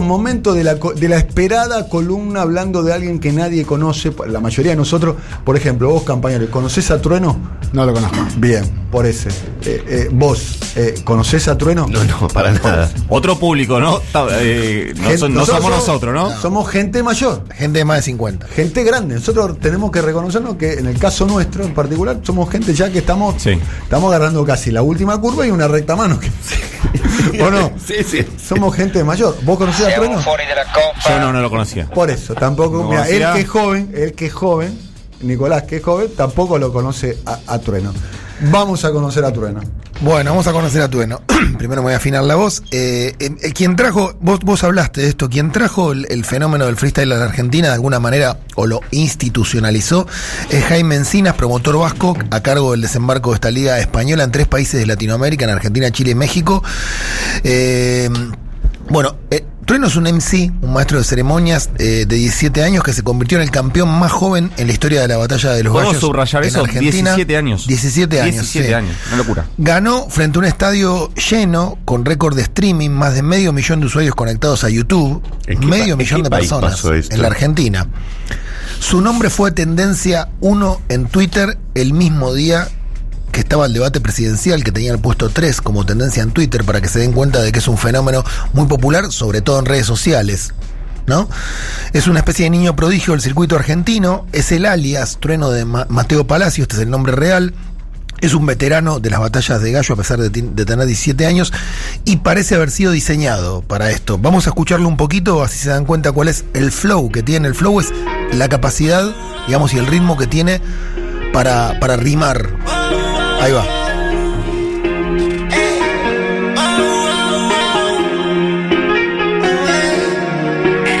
momento de la, co- de la esperada columna hablando de alguien que nadie conoce, la mayoría de nosotros, por ejemplo, vos compañero, ¿conocés a Trueno? No lo conozco. Bien, por ese. Eh, eh, vos, eh, ¿conocés a Trueno? No, no, para nada. Otro público, ¿no? Eh, no, Gente- son- no somos nosotros, ¿no? Somos gente mayor, Gente de más de 50. gente grande. Nosotros tenemos que reconocernos que en el caso nuestro en particular, somos gente ya que estamos, Sí. estamos agarrando casi la última curva y una recta mano. ¿O no? Sí, sí. Somos gente mayor. ¿Vos conocés a Trueno? Yo no, no lo conocía. Por eso, tampoco. No mira, él que es joven, él que es joven, Nicolás que es joven, tampoco lo conoce a, a Trueno. Vamos a conocer a Trueno. Bueno, vamos a conocer a Tueno. Primero me voy a afinar la voz. Eh, eh, eh, quien trajo, vos, vos hablaste de esto, quien trajo el, el fenómeno del freestyle a la Argentina de alguna manera o lo institucionalizó es Jaime Encinas, promotor vasco, a cargo del desembarco de esta liga española en tres países de Latinoamérica, en Argentina, Chile y México. Eh, bueno, eh, Trueno es un MC, un maestro de ceremonias eh, de 17 años que se convirtió en el campeón más joven en la historia de la batalla de los ¿Podemos gallos subrayar en eso? Argentina. 17 años. 17 años. 17 sí. años, una locura. Ganó frente a un estadio lleno, con récord de streaming, más de medio millón de usuarios conectados a YouTube, ¿En qué medio pa- millón qué de personas pasó esto? en la Argentina. Su nombre fue tendencia 1 en Twitter el mismo día que estaba el debate presidencial, que tenía el puesto 3 como tendencia en Twitter, para que se den cuenta de que es un fenómeno muy popular, sobre todo en redes sociales. ¿No? Es una especie de niño prodigio del circuito argentino, es el alias trueno de Ma- Mateo Palacio, este es el nombre real, es un veterano de las batallas de gallo a pesar de tener 17 años y parece haber sido diseñado para esto. Vamos a escucharlo un poquito, así se dan cuenta cuál es el flow que tiene. El flow es la capacidad, digamos, y el ritmo que tiene para, para rimar. Ahí va.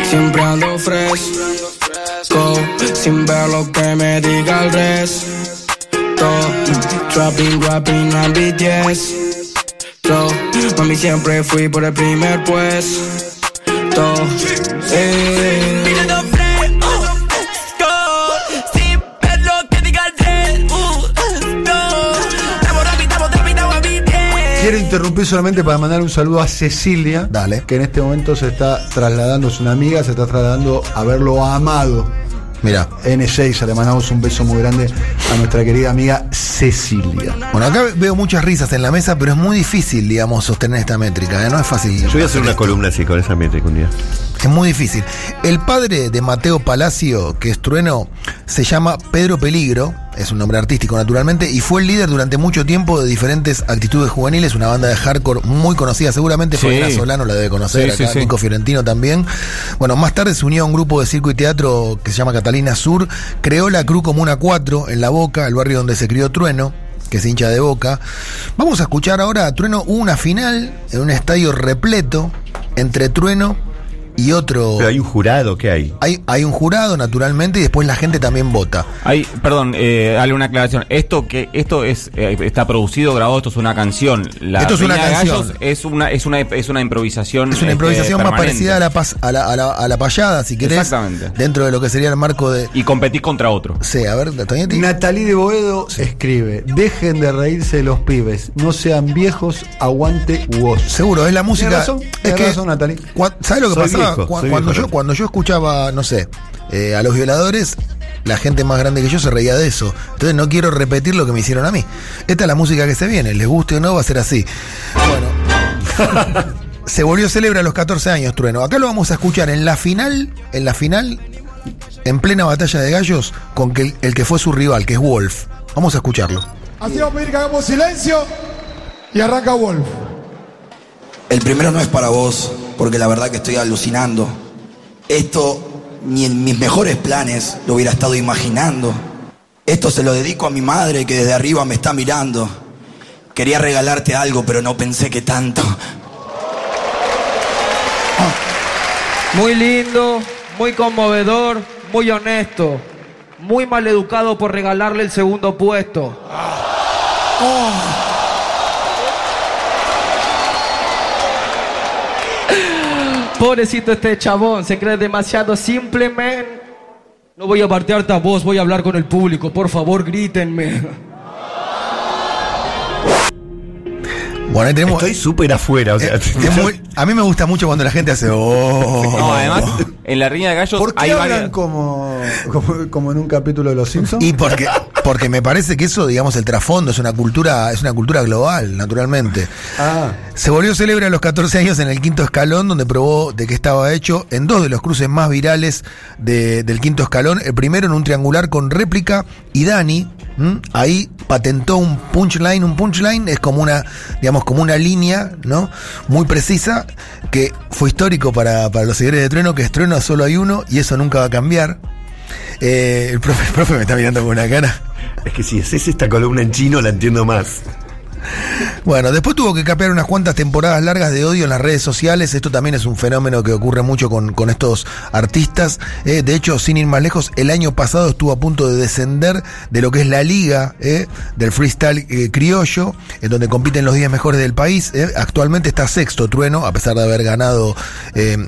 Siempre ando fresco, sin ver lo que me diga el resto. Trapping, rapping, and BTS. Mami, siempre fui por el primer puesto. Eh. Quiero interrumpir solamente para mandar un saludo a Cecilia, Dale. que en este momento se está trasladando, es una amiga, se está trasladando a verlo amado. Mira. N6, le mandamos un beso muy grande a nuestra querida amiga Cecilia. Bueno, acá veo muchas risas en la mesa, pero es muy difícil, digamos, sostener esta métrica. ¿eh? No es fácil. Yo voy a hacer una columna así con esa métrica un día. Es muy difícil. El padre de Mateo Palacio, que es trueno, se llama Pedro Peligro, es un nombre artístico naturalmente, y fue el líder durante mucho tiempo de diferentes actitudes juveniles, una banda de hardcore muy conocida, seguramente Sí. Fabiana Solano la debe conocer, Sí, acá sí. Nico Fiorentino también. Bueno, más tarde se unió a un grupo de circo y teatro que se llama Catalina Sur, creó la Cruz Comuna 4 en La Boca, el barrio donde se crió Trueno que es hincha de boca. Vamos a escuchar ahora a Trueno una final en un estadio repleto entre Trueno y otro. Pero hay un jurado, ¿qué hay? Hay, hay un jurado, naturalmente, y después la gente también vota. Hay, perdón, eh, dale una aclaración. Esto que esto es eh, está producido, grabado, esto es una canción. La Esto es una canción. Gallos es una es una es una improvisación. Es una este, improvisación más parecida a la, pas- a, la, a, la, a la payada, si querés. Exactamente. Dentro de lo que sería el marco de. Y competís contra otro. Sí, a ver. Natalie de Boedo escribe: Dejen de reírse de los pibes, no sean viejos, aguante vos. Seguro, es la música. Razón, es que, razón, Natalie. ¿Sabes lo que Soy pasaba? Viejo, Cu- soy cuando, viejo, yo, cuando yo escuchaba, no sé, eh, a los violadores, la gente más grande que yo se reía de eso. Entonces no quiero repetir lo que me hicieron a mí. Esta es la música que se viene, les guste o no, va a ser así. Bueno. se volvió célebre a los 14 años, Trueno. Acá lo vamos a escuchar en la final, en la final, en plena batalla de gallos, con que el, el que fue su rival, que es Wolf. Vamos a escucharlo. Así vamos a pedir que hagamos silencio y arranca Wolf. El primero no es para vos, porque la verdad que estoy alucinando. Esto ni en mis mejores planes lo hubiera estado imaginando. Esto se lo dedico a mi madre que desde arriba me está mirando. Quería regalarte algo, pero no pensé que tanto. Muy lindo, muy conmovedor, muy honesto. Muy mal educado por regalarle el segundo puesto. Pobrecito este chabón, se cree demasiado simple, man. No voy a partearte a vos, voy a hablar con el público. Por favor, grítenme. Bueno, ahí tenemos. Estoy súper afuera, o sea. Eh, es muy- A mí me gusta mucho cuando la gente hace. Oh. No, además, en la riña de gallos ¿Por qué hay hablan varias. como, como, como en un capítulo de Los Simpsons? Y porque, porque me parece que eso, digamos, el trasfondo es una cultura, es una cultura global, naturalmente. Ah, Se volvió célebre a los 14 años en el quinto escalón, donde probó de qué estaba hecho en dos de los cruces más virales de- del quinto escalón. El primero en un triangular con réplica y Dani ¿m? ahí patentó un punchline. Un punchline es como una, digamos, como una línea, ¿no? Muy precisa, que fue histórico para, para los seguidores de Trueno, que es Trueno solo hay uno y eso nunca va a cambiar. Eh, el, profe, el profe me está mirando con una cara. Es que si haces esta columna en chino la entiendo más. Bueno, después tuvo que capear unas cuantas temporadas largas de odio en las redes sociales. Esto también es un fenómeno que ocurre mucho con, estos artistas. Eh, de hecho, sin ir más lejos, el año pasado estuvo a punto de descender de lo que es la liga eh, del freestyle eh, criollo, en donde compiten los 10 mejores del país. Actualmente está sexto Trueno, a pesar de haber ganado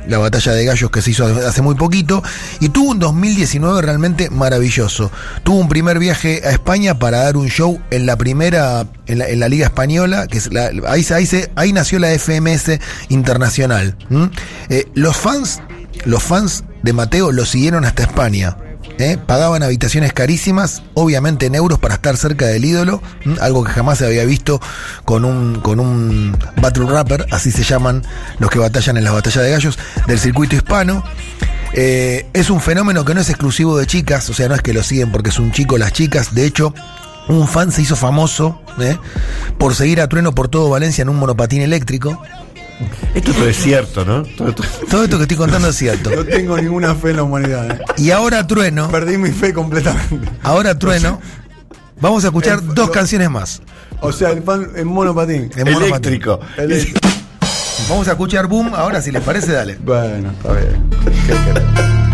la batalla de gallos que se hizo hace muy poquito. Y tuvo un 2019 realmente maravilloso. Tuvo un primer viaje a España para dar un show en la primera, en la Liga Española, que es la- ahí, se- nació la FMS Internacional. Eh, los fans, los fans de Mateo lo siguieron hasta España. ¿eh? Pagaban habitaciones carísimas, obviamente en euros para estar cerca del ídolo, algo que jamás se había visto con un, con un battle rapper, así se llaman los que batallan en las batallas de gallos del circuito hispano. Eh, es un fenómeno que no es exclusivo de chicas, o sea, no es que lo siguen porque es un chico las chicas, de hecho, un fan se hizo famoso ¿eh? por seguir a Trueno por todo Valencia en un monopatín eléctrico. Esto es cierto, ¿no? Todo esto- Todo esto que estoy contando es cierto. no tengo ninguna fe en la humanidad. eh. Y ahora Trueno, Perdí mi fe completamente. ahora Trueno, vamos a escuchar El- dos lo- canciones más. O sea, el fan en monopatín. En monopatín. Eléctrico. El- Vamos a escuchar Boom, ahora si les parece, dale. Bueno, está bien.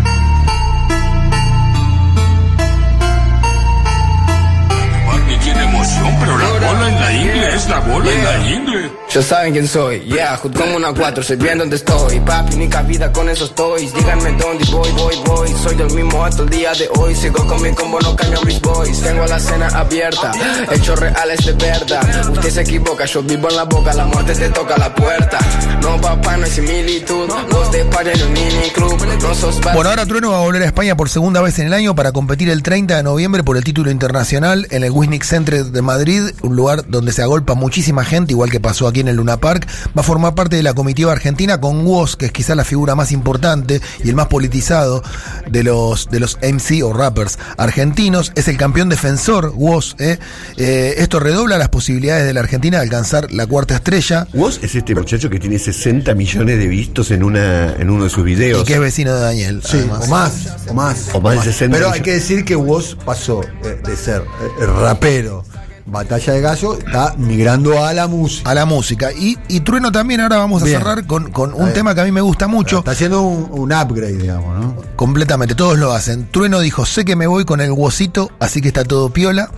la bola en la ingle. Ya saben quién soy, yeah, hood como una 4, sé bien dónde estoy. Papi, única vida con esos toys, díganme dónde voy, voy, voy. Soy del mismo hasta el día de hoy, sigo con mi combo, no cambian mis boys. Tengo la cena abierta, hechos reales de verdad. Usted se equivoca, yo vivo en la boca, la muerte te toca la puerta. No papá, no hay similitud, dos de en un mini club No sos Bueno, ahora Trueno va a volver a España por segunda vez en el año para competir el 30 de noviembre por el título internacional en el Wisnik Center de Madrid, un lugar donde se agolpa muchísima gente, igual que pasó aquí en el Luna Park. Va a formar parte de la comitiva argentina con Woz, que es quizá la figura más importante y el más politizado de los, de los MC o rappers argentinos. Es el campeón defensor, Woz. ¿eh? Eh, esto redobla las posibilidades de la Argentina de alcanzar la cuarta estrella. Woz es este muchacho que tiene 60 millones de vistos en una en uno de sus Y videos. que es vecino de Daniel. Sí, además. o más, o más. O más de 60 Pero hay que decir que Woz pasó eh, de ser eh, rapero, batalla de gallo, está migrando a la música. a la música. Y, y Trueno también, ahora vamos a Bien. cerrar con, con un tema que a mí me gusta mucho. Está haciendo un, un upgrade, digamos, ¿no? Completamente, todos lo hacen. Trueno dijo, sé que me voy con el Wosito, así que está todo piola.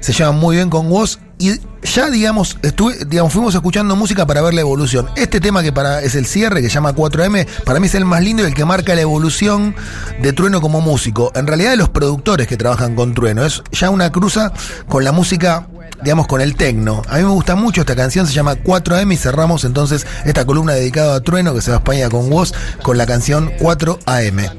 Se llevan muy bien con Woz. Y ya, digamos, estuve, digamos, fuimos escuchando música para ver la evolución. Este tema que para es el cierre, que se llama 4M, para mí es el más lindo y el que marca la evolución de Trueno como músico. En realidad de los productores que trabajan con Trueno. Es ya una cruza con la música digamos, con el tecno. A mí me gusta mucho esta canción, se llama 4AM y cerramos entonces esta columna dedicada a Trueno que se va a España con vos con la canción 4AM.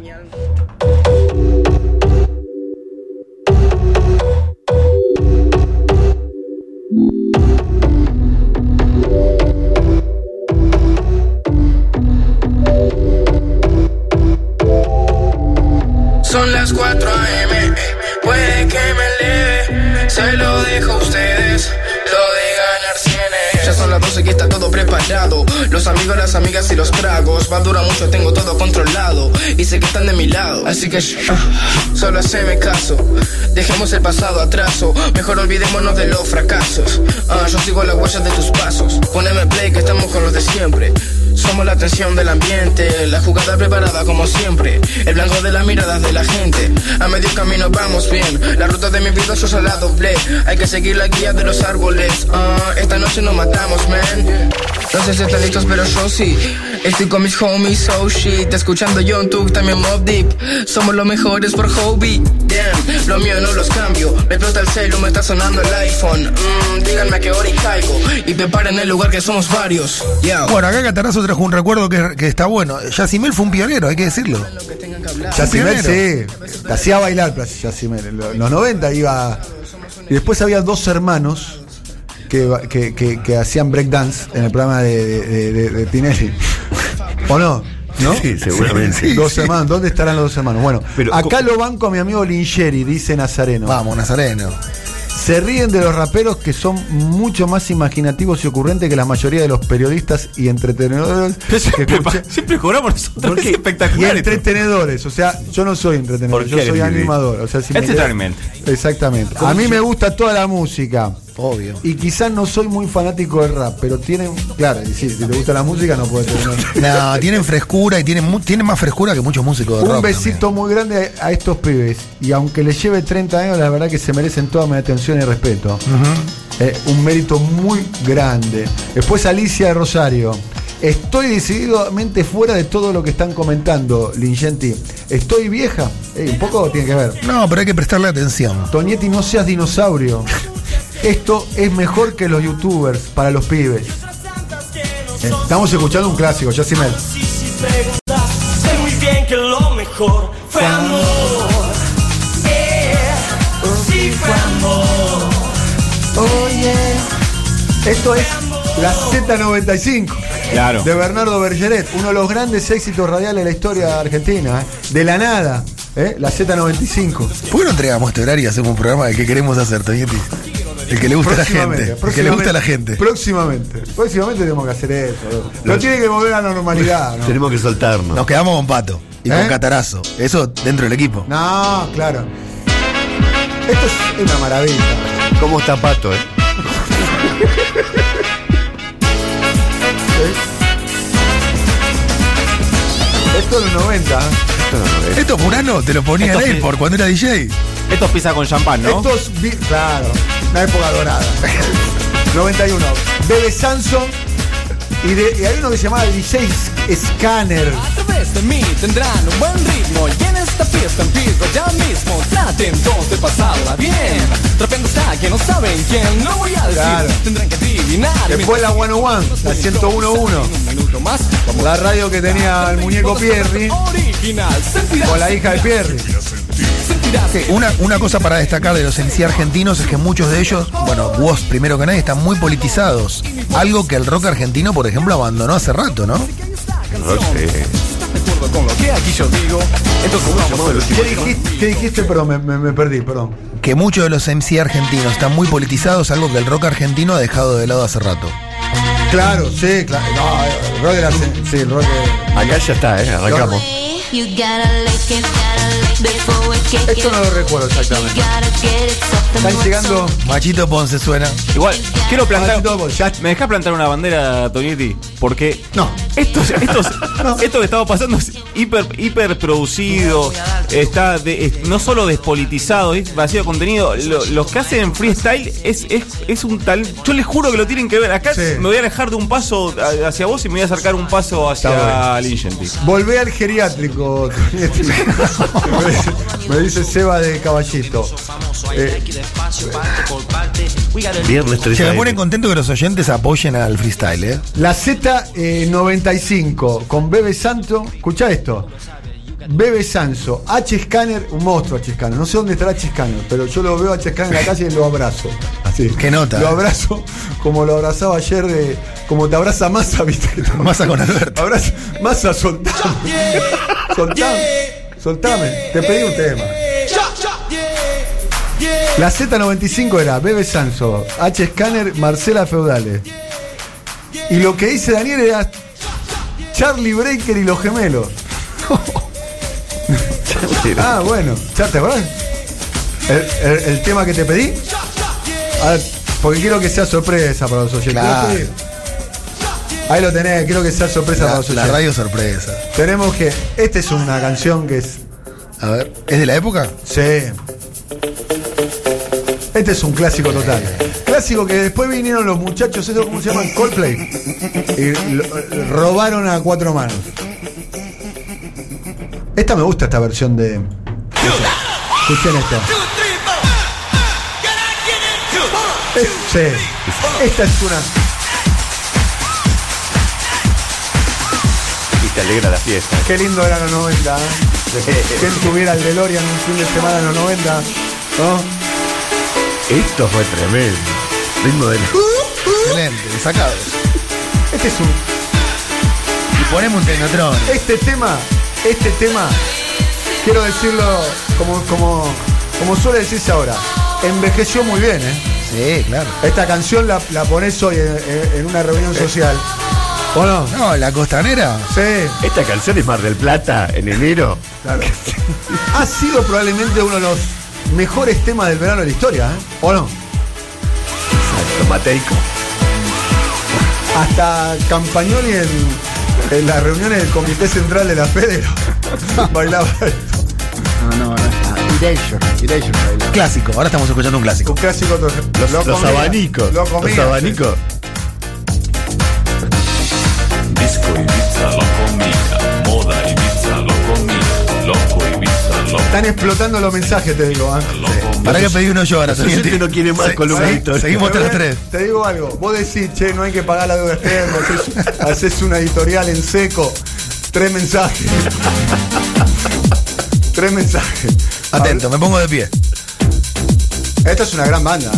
Los amigos, las amigas y los tragos, va a durar mucho, tengo todo controlado, y sé que están de mi lado, así que shh, solo haceme caso, dejemos el pasado atrás, o mejor olvidémonos de los fracasos. Ah, yo sigo las huellas de tus pasos, poneme play que estamos con los de siempre. Somos la atención del ambiente, la jugada preparada como siempre, el blanco de las miradas de la gente. A medio camino vamos bien, la ruta de mi vida se la doblé. Hay que seguir la guía de los árboles. Ah, esta noche nos matamos, man. No sé si están listos, pero yo sí. Estoy con mis homies, oh shit. Escuchando John Tuk, también Mob Deep. Somos los mejores por hobby. Damn, lo mío no los cambio. Me explota el celu, me está sonando el iPhone. Mm, díganme a qué hora y caigo. Y preparen el lugar que somos varios. Yeah. Bueno, acá Catarazo trajo un recuerdo que, que está bueno. Yacimel fue un pionero, hay que decirlo. Yacimel, sí. Te hacía bailar Yacimel. En los 90 iba. Y después había dos hermanos que, que, que- que hacían breakdance en el programa de, de, de- de Tinelli. ¿O no? ¿No? Sí, seguramente. Dos hermanos. ¿Dónde estarán los dos hermanos? Bueno, Pero, acá lo banco a mi amigo Lingeri, dice Nazareno. Vamos, Nazareno. Se ríen de los raperos que son mucho más imaginativos y ocurrentes que la mayoría de los periodistas y entretenedores que Siempre, siempre cobramos nosotros. ¿Por Es? Y espectacular. esto. entretenedores, o sea, yo no soy entretenedor, ¿Por yo soy animador. O sea, si me Exactamente. quedé- Exactamente. A mí me gusta toda la música. Obvio. Y quizás no soy muy fanático del rap, pero tienen. Claro, y sí, si te gusta la música, no puedes tener. No, tienen frescura y tienen, tienen más frescura que muchos músicos de Un rock besito muy grande a estos pibes. Y aunque les lleve 30 años, la verdad que se merecen toda mi atención y respeto. Eh, un mérito muy grande. Después Alicia de Rosario. Estoy decididamente fuera de todo lo que están comentando, Lingenti. Estoy vieja. Eh, un poco tiene que ver. No, pero hay que prestarle atención. Tonietti, no seas dinosaurio. Esto es mejor que los youtubers para los pibes. Estamos escuchando un clásico, Yacimel. Sé muy bien que lo mejor fue amor. Eh, sí fue amor. Esto es la Z95. Claro. De Bernardo Bergeret, uno de los grandes éxitos radiales de la historia argentina. ¿eh? De la nada, ¿eh? la Z95. ¿Por qué no entregamos este horario y hacemos un programa del que queremos hacer, Toñetti? El que le gusta a la gente. El que le gusta a la gente. Próximamente. Próximamente tenemos que hacer eso. No tiene que volver a la normalidad. ¿no? Tenemos que soltarnos. Nos quedamos con Pato y ¿Eh? con Catarazo. Eso dentro del equipo. No, claro. Esto es una maravilla. ¿Cómo está Pato, eh? Esto es los 90. ¿eh? Esto Murano te lo ponía Esto en por cuando era DJ. Esto es pizza con champán, ¿no? Esto es. vi- Claro, una época dorada. 91. Bebe Samson. Y, de- y hay uno que se llamaba DJ Scanner. A través de mí tendrán un buen ritmo y en esta fiesta empiezo ya mismo. Traten todos de pasarla bien. Trapeando está que no saben quién. No voy a decir, Claro. tendrán que adivinar. Después la 101, la 101.1. Un minuto más. Vamos La radio que tenía el muñeco Pierri Original. Con la hija de Pierri. Sí, una, una cosa para destacar de los MC argentinos es que muchos de ellos, bueno, vos primero que nadie, están muy politizados. Algo que el rock argentino, por ejemplo, abandonó hace rato, ¿no? Rock, eh, ¿Estás de acuerdo con lo que aquí yo digo? Entonces vamos a ¿Qué dijiste? ¿Qué dijiste? Perdón, me, me- me perdí, perdón. Que muchos de los MC argentinos están muy politizados, algo que el rock argentino ha dejado de lado hace rato. Claro, sí, claro. No, el rock era. Sí, el rock. era- acá ya está, eh, arrancamos. You gotta lick it before we kick Esto it. no lo recuerdo exactamente. You gotta get it something Están llegando. Machito Ponce suena. Igual, quiero plantar. Machito Ponce, ya- ¿Me dejas plantar una bandera, Tonietti? Porque. No. Esto, esto, esto que estaba pasando es hiper, hiper producido. Está de- es no solo despolitizado, es vacío de contenido. Lo- los que hacen freestyle es, es, es un tal. Yo les juro que lo tienen que ver. Acá Sí. me voy a alejar de un paso hacia vos y me voy a acercar un paso hacia Lingenti. Volvé al geriátrico. Tonietti. me, dice, me dice Seba de Caballito. Eh, Viernes 3 Se me pone contento que los oyentes apoyen al freestyle, ¿eh? la Z95 con Bebe Santo. Escucha esto. Bebe Sanso, H Scanner, un monstruo H Scanner. No sé dónde estará H Scanner, pero yo lo veo a H Scanner en la calle y lo abrazo. Qué nota, Lo abrazo como lo abrazaba ayer de. Como te abraza Massa, viste que te Massa con Alberto. Abraza, Massa, soltame. soltame. Soltame. Te pedí un tema. La Z95 era Bebe Sanso, H Scanner, Marcela Feudales. Y lo que dice Daniel era Charlie Breaker y los gemelos. ah, bueno, ¿ya te acordás? El, el- el tema que te pedí. A ver, porque quiero que sea sorpresa para los oyentes. Claro. Ahí lo tenés, quiero que sea sorpresa para La, los la oyentes. radio sorpresa. Tenemos que. Esta es una canción que es. A ver, ¿es de la época? Sí. Este es un clásico total. clásico que después vinieron los muchachos, ¿eso cómo se llaman? Coldplay. Y lo- robaron a cuatro manos. Esta me gusta, esta versión de. Escuchen esta. Sí, esta es una. Y te alegra la fiesta. Qué lindo eran los 90. ¿eh? ¿Quién tuviera el DeLorean un fin de semana en los 90? ¿No? Esto fue tremendo. Ritmo del. Excelente, sacados. Este es un. Y ponemos un tecnotrón. Este tema, este tema, quiero decirlo como, como, como suele decirse ahora, envejeció muy bien, ¿eh? Sí, claro. Esta canción la, la pones hoy en, en- en una reunión social. ¿O no? No, la costanera. Sí. Esta canción es Mar del Plata en enero. Claro. ha sido probablemente uno de los mejores temas del verano de la historia, ¿eh? ¿O no? Exacto, Mateico. Hasta Campagnoli en, en las reuniones del Comité Central de la Fede bailaba esto. No, no, no. Erasure, Erasure baila. Clásico, ahora estamos escuchando un clásico. Un clásico. Los, Los, los abanicos. Lo los abanicos. Disco Ibiza lo comía, moda Ibiza lo comía, loco Ibiza lo Están explotando los mensajes, te digo. ¿eh? ¿Para qué pedí uno yo ahora? Gente no quiere más columnitos. se- Seguimos Pero hasta las ven, 3. Te digo algo, vos decís, che, no hay que pagar la deuda externa, haces, haces una editorial en seco, tres mensajes. tres mensajes. Atento, me pongo de pie. Esta es una gran banda.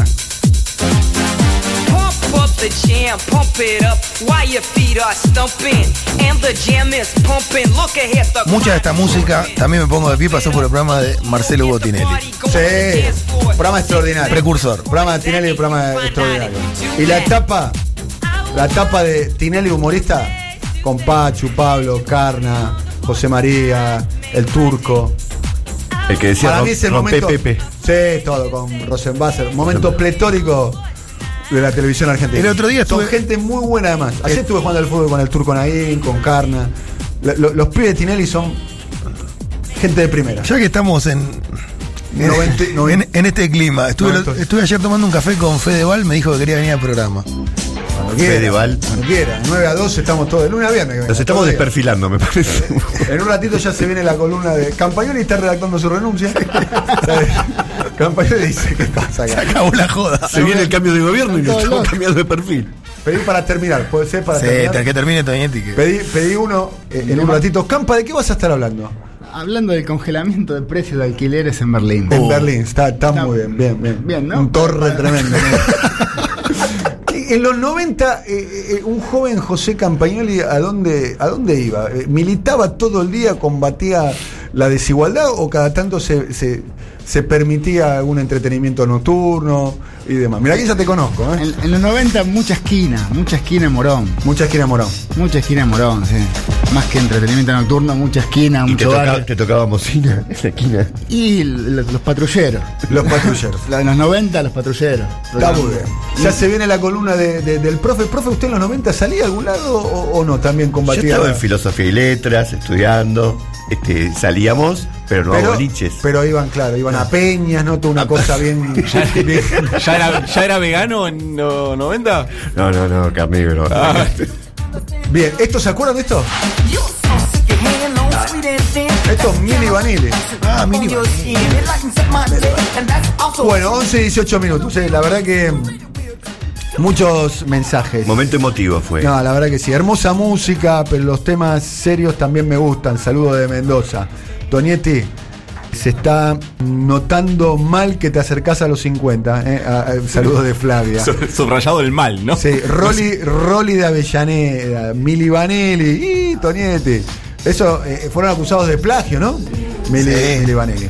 Pump up the jam, pump it up while your feet are stumping. And the jam is pumping. Look ahead, the Mucha de esta música, también me pongo de pie, pasó por el programa de Marcelo Botinelli. Sí, programa extraordinario. Precursor. Programa de Tinelli, programa extraordinario. Y la etapa, la etapa de Tinelli humorista, con Pachu, Pablo, Carna, José María, el turco. El que decía Para mí es el momento. Pepe. Sí, todo, con Rosenbasser. Momento pletórico de la televisión argentina. El otro día Son estuve- gente muy buena además. Ayer Eh, estuve jugando al fútbol con el turco Naín, con Carna. La- lo- los pibes de Tinelli son gente de primera. Ya que estamos en. En, Noventa- noventa- en- en este clima, estuve, estuve ayer tomando un café con Fedeval, me dijo que quería venir al programa. Cuando quiera. Fedeval. Cuando quiera. 9 a 12 estamos todos. De lunes a viernes. venga, Nos estamos desperfilando, me parece. En un ratito ya se viene la columna de. Campagnoli está redactando su renuncia. Campagnoli dice: ¿Qué pasa Se acá? acabó la joda. Se viene el cambio de gobierno y nos estamos loco. cambiando de perfil. Pedí para terminar, puede ser para Sí, terminar. que termine Toñetti. que- Pedí, pedí uno eh, en un ratito. Campa, ¿de qué vas a estar hablando? Hablando del congelamiento de precios de alquileres en Berlín. En Berlín, está, está muy bien, bien, bien. Bien, ¿no? Un torre tremendo. en los 90, eh, eh, un joven José Campagnoli, ¿a dónde, ¿a dónde iba? Eh, ¿Militaba todo el día, combatía la desigualdad o cada tanto se, se permitía algún entretenimiento nocturno y demás? Mira, aquí ya te conozco, ¿eh? En, en los 90 mucha esquina, mucha esquina en Morón. Mucha esquina Morón. Mucha esquina en Morón, sí. Más que entretenimiento nocturno, mucha esquina, Y te, mucho toca- bar. te tocaba en la esquina. Y los patrulleros. Los patrulleros. La- En los 90 los patrulleros. Está muy bien. Ya se viene la columna de- de- del profe. ¿Profe, usted en los 90 salía a algún lado o, o no? También Yo combatía. estaba en filosofía y letras, estudiando. Este, salíamos, pero no a boliches. pero iban, claro, iban a peñas, ¿no? Toda una cosa bien. bien- ¿Ya era, ya era vegano en los 90? No, no, no, carnívoro. Ah. Bien, ¿esto se acuerdan de esto? Esto es Mini Vanille. Ah, mínimo. Bueno, 11 y 18 minutos. eh, La verdad que. Muchos mensajes. Momento emotivo fue. No, la verdad que sí. Hermosa música, pero los temas serios también me gustan. Saludos de Mendoza. Tonietti, se está notando mal que te acercás a los 50. eh. Saludos de Flavia. Sub- Subrayado el mal, ¿no? Sí, Rolly, Rolly de Avellaneda, Mili Vanelli y Tonietti. Eso eh, fueron acusados de plagio, ¿no? Mili, Sí. Mili Vanelli.